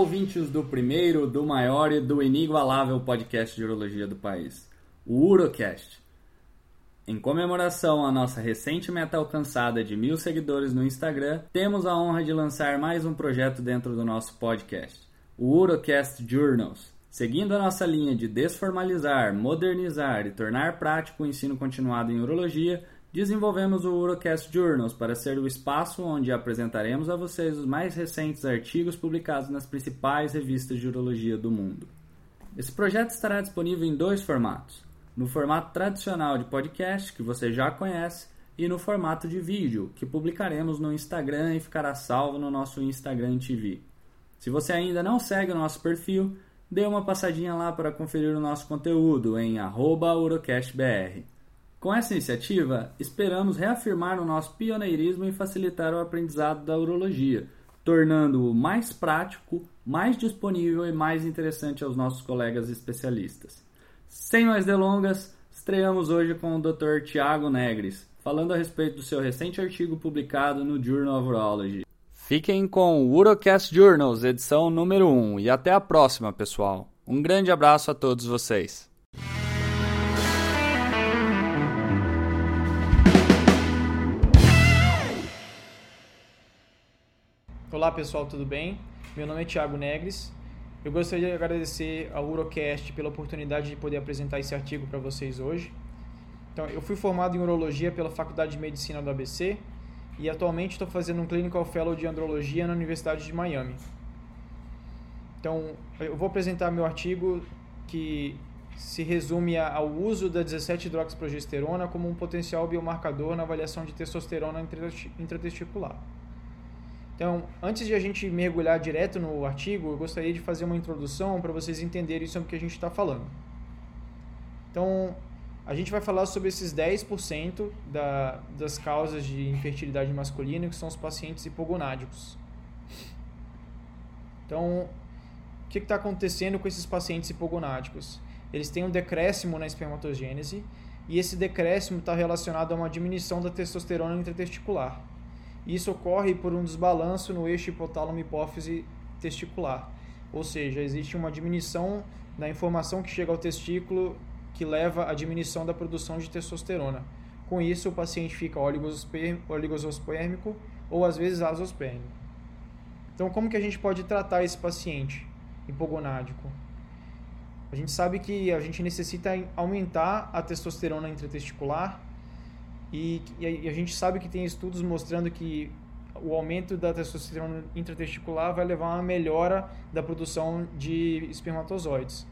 ouvintes do primeiro, do maior e do inigualável podcast de urologia do país, o Urocast. Em comemoração à nossa recente meta alcançada de mil seguidores no Instagram, temos a honra de lançar mais um projeto dentro do nosso podcast, o Urocast Journals. Seguindo a nossa linha de desformalizar, modernizar e tornar prático o ensino continuado em urologia, desenvolvemos o Urocast Journals para ser o espaço onde apresentaremos a vocês os mais recentes artigos publicados nas principais revistas de urologia do mundo. Esse projeto estará disponível em dois formatos: no formato tradicional de podcast, que você já conhece, e no formato de vídeo, que publicaremos no Instagram e ficará salvo no nosso Instagram TV. Se você ainda não segue o nosso perfil, dê uma passadinha lá para conferir o nosso conteúdo em urocastbr. Com essa iniciativa, esperamos reafirmar o nosso pioneirismo em facilitar o aprendizado da urologia, tornando-o mais prático, mais disponível e mais interessante aos nossos colegas especialistas. Sem mais delongas, estreamos hoje com o Dr. Tiago Negres, falando a respeito do seu recente artigo publicado no Journal of Urology. Fiquem com o Urocast Journals, edição número 1, e até a próxima, pessoal. Um grande abraço a todos vocês. Olá pessoal, tudo bem? Meu nome é Thiago Negres. Eu gostaria de agradecer ao Urocast pela oportunidade de poder apresentar esse artigo para vocês hoje. Então, eu fui formado em urologia pela Faculdade de Medicina do ABC e atualmente estou fazendo um Clinical Fellow de Andrologia na Universidade de Miami. Então, eu vou apresentar meu artigo que se resume ao uso da 17-hidroxiprogesterona como um potencial biomarcador na avaliação de testosterona intratesticular. Então, antes de a gente mergulhar direto no artigo, eu gostaria de fazer uma introdução para vocês entenderem sobre o que a gente está falando. Então, a gente vai falar sobre esses 10% da, das causas de infertilidade masculina, que são os pacientes hipogonádicos. Então, o que está acontecendo com esses pacientes hipogonádicos? Eles têm um decréscimo na espermatogênese, e esse decréscimo está relacionado a uma diminuição da testosterona intratesticular. Isso ocorre por um desbalanço no eixo hipotálamo-hipófise testicular. Ou seja, existe uma diminuição da informação que chega ao testículo que leva à diminuição da produção de testosterona. Com isso, o paciente fica oligosospérmico ou às vezes azospérmico. Então, como que a gente pode tratar esse paciente hipogonádico? A gente sabe que a gente necessita aumentar a testosterona intratesticular e, e a gente sabe que tem estudos mostrando que o aumento da testosterona intratesticular vai levar a uma melhora da produção de espermatozoides.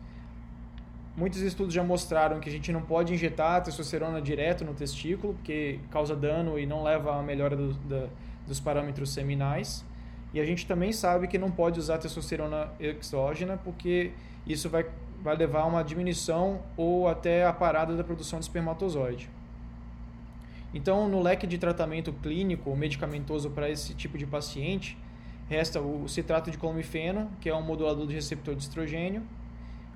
Muitos estudos já mostraram que a gente não pode injetar testosterona direto no testículo, porque causa dano e não leva a melhora do, da, dos parâmetros seminais. E a gente também sabe que não pode usar testosterona exógena, porque isso vai, vai levar a uma diminuição ou até a parada da produção de espermatozoide. Então, no leque de tratamento clínico medicamentoso para esse tipo de paciente, resta o citrato de clomifeno, que é um modulador de receptor de estrogênio,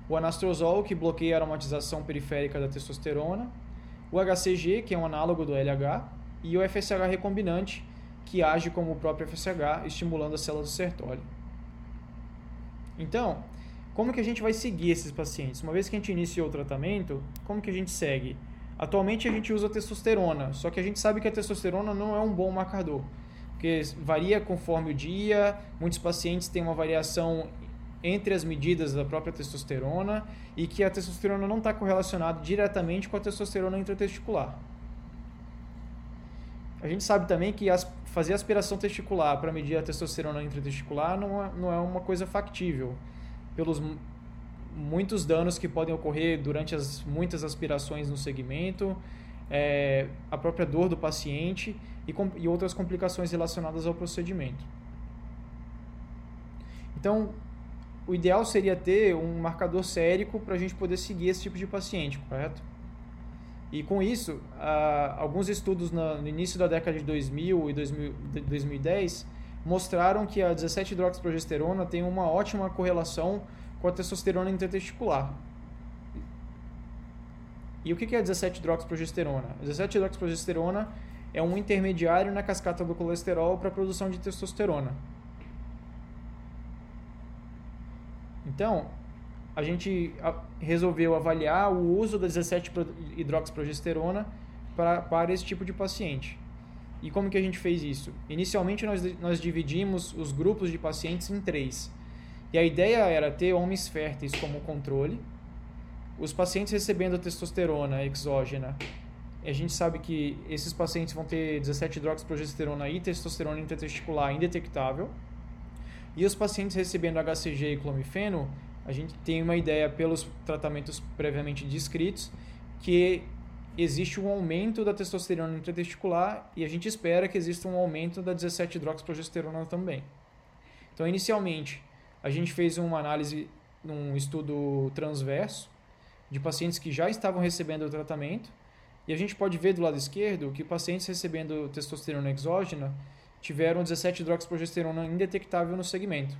o anastrozol, que bloqueia a aromatização periférica da testosterona, o HCG, que é um análogo do LH, e o FSH recombinante, que age como o próprio FSH, estimulando as células do Sertoli. Então, como que a gente vai seguir esses pacientes? Uma vez que a gente iniciou o tratamento, como que a gente segue? Atualmente a gente usa testosterona, só que a gente sabe que a testosterona não é um bom marcador, porque varia conforme o dia, muitos pacientes têm uma variação entre as medidas da própria testosterona e que a testosterona não está correlacionada diretamente com a testosterona intratesticular. A gente sabe também que as, fazer aspiração testicular para medir a testosterona intratesticular não é, não é uma coisa factível, pelos muitos danos que podem ocorrer durante as muitas aspirações no segmento, é, a própria dor do paciente e, e outras complicações relacionadas ao procedimento. Então, o ideal seria ter um marcador sérico para a gente poder seguir esse tipo de paciente, correto? E com isso, alguns estudos no início da década de 2000 e 2000, 2010 mostraram que a 17-hidroxiprogesterona tem uma ótima correlação com a testosterona intratesticular. E o que é 17-hidroxiprogesterona? 17-hidroxiprogesterona é um intermediário na cascata do colesterol para a produção de testosterona. Então, a gente resolveu avaliar o uso da 17 hidroxiprogesterona para, para esse tipo de paciente. E como que a gente fez isso? Inicialmente nós, nós dividimos os grupos de pacientes em três. E a ideia era ter homens férteis como controle, os pacientes recebendo testosterona exógena. A gente sabe que esses pacientes vão ter 17 hidroxiprogesterona e testosterona intratesticular indetectável. E os pacientes recebendo HCG e clomifeno, a gente tem uma ideia pelos tratamentos previamente descritos que existe um aumento da testosterona intratesticular e a gente espera que exista um aumento da 17-hidroxiprogesterona também. Então, inicialmente, a gente fez uma análise num estudo transverso de pacientes que já estavam recebendo o tratamento e a gente pode ver do lado esquerdo que pacientes recebendo testosterona exógena tiveram 17-hidroxiprogesterona indetectável no segmento.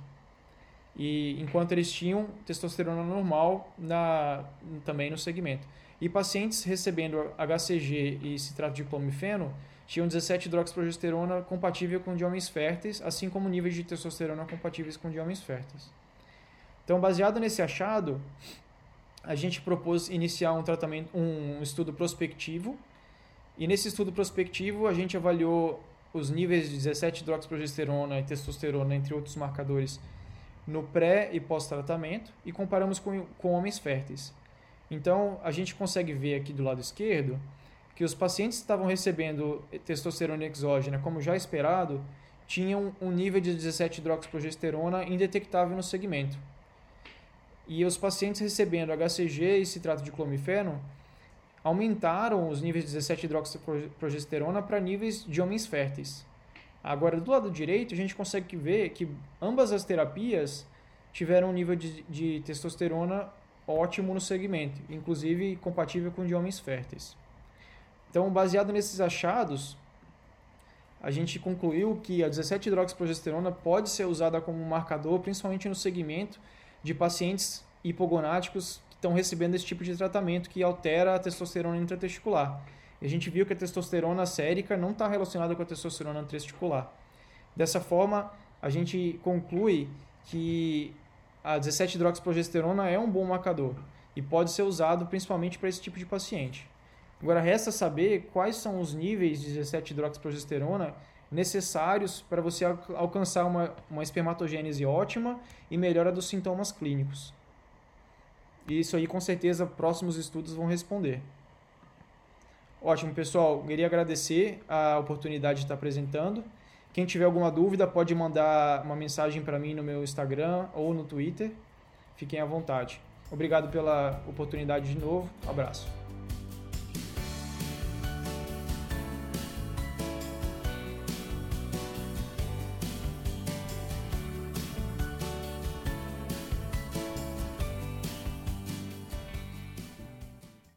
E enquanto eles tinham testosterona normal na, também no segmento. E pacientes recebendo HCG e citrato de clomifeno tinham 17 hidroxiprogesterona compatível com de homens férteis, assim como níveis de testosterona compatíveis com de homens férteis. Então, baseado nesse achado, a gente propôs iniciar um tratamento, um estudo prospectivo. E nesse estudo prospectivo, a gente avaliou os níveis de 17 hidroxiprogesterona e testosterona, entre outros marcadores, no pré e pós-tratamento e comparamos com, com homens férteis. Então, a gente consegue ver aqui do lado esquerdo que os pacientes que estavam recebendo testosterona exógena, como já esperado, tinham um nível de 17 hidroxiprogesterona indetectável no segmento. E os pacientes recebendo HCG e citrato de clomifeno aumentaram os níveis de 17 hidroxiprogesterona para níveis de homens férteis. Agora, do lado direito, a gente consegue ver que ambas as terapias tiveram um nível de, de testosterona ótimo no segmento, inclusive compatível com de homens férteis. Então, baseado nesses achados, a gente concluiu que a 17-hidroxiprogesterona pode ser usada como marcador, principalmente no segmento de pacientes hipogonáticos que estão recebendo esse tipo de tratamento que altera a testosterona intratesticular. E a gente viu que a testosterona sérica não está relacionada com a testosterona testicular. Dessa forma, a gente conclui que a 17-hidroxiprogesterona é um bom marcador e pode ser usado principalmente para esse tipo de paciente. Agora, resta saber quais são os níveis de 17-hidroxiprogesterona necessários para você alcançar uma, uma espermatogênese ótima e melhora dos sintomas clínicos. E isso aí, com certeza, próximos estudos vão responder. Ótimo, pessoal. Queria agradecer a oportunidade de estar apresentando. Quem tiver alguma dúvida pode mandar uma mensagem para mim no meu Instagram ou no Twitter. Fiquem à vontade. Obrigado pela oportunidade de novo. Um abraço.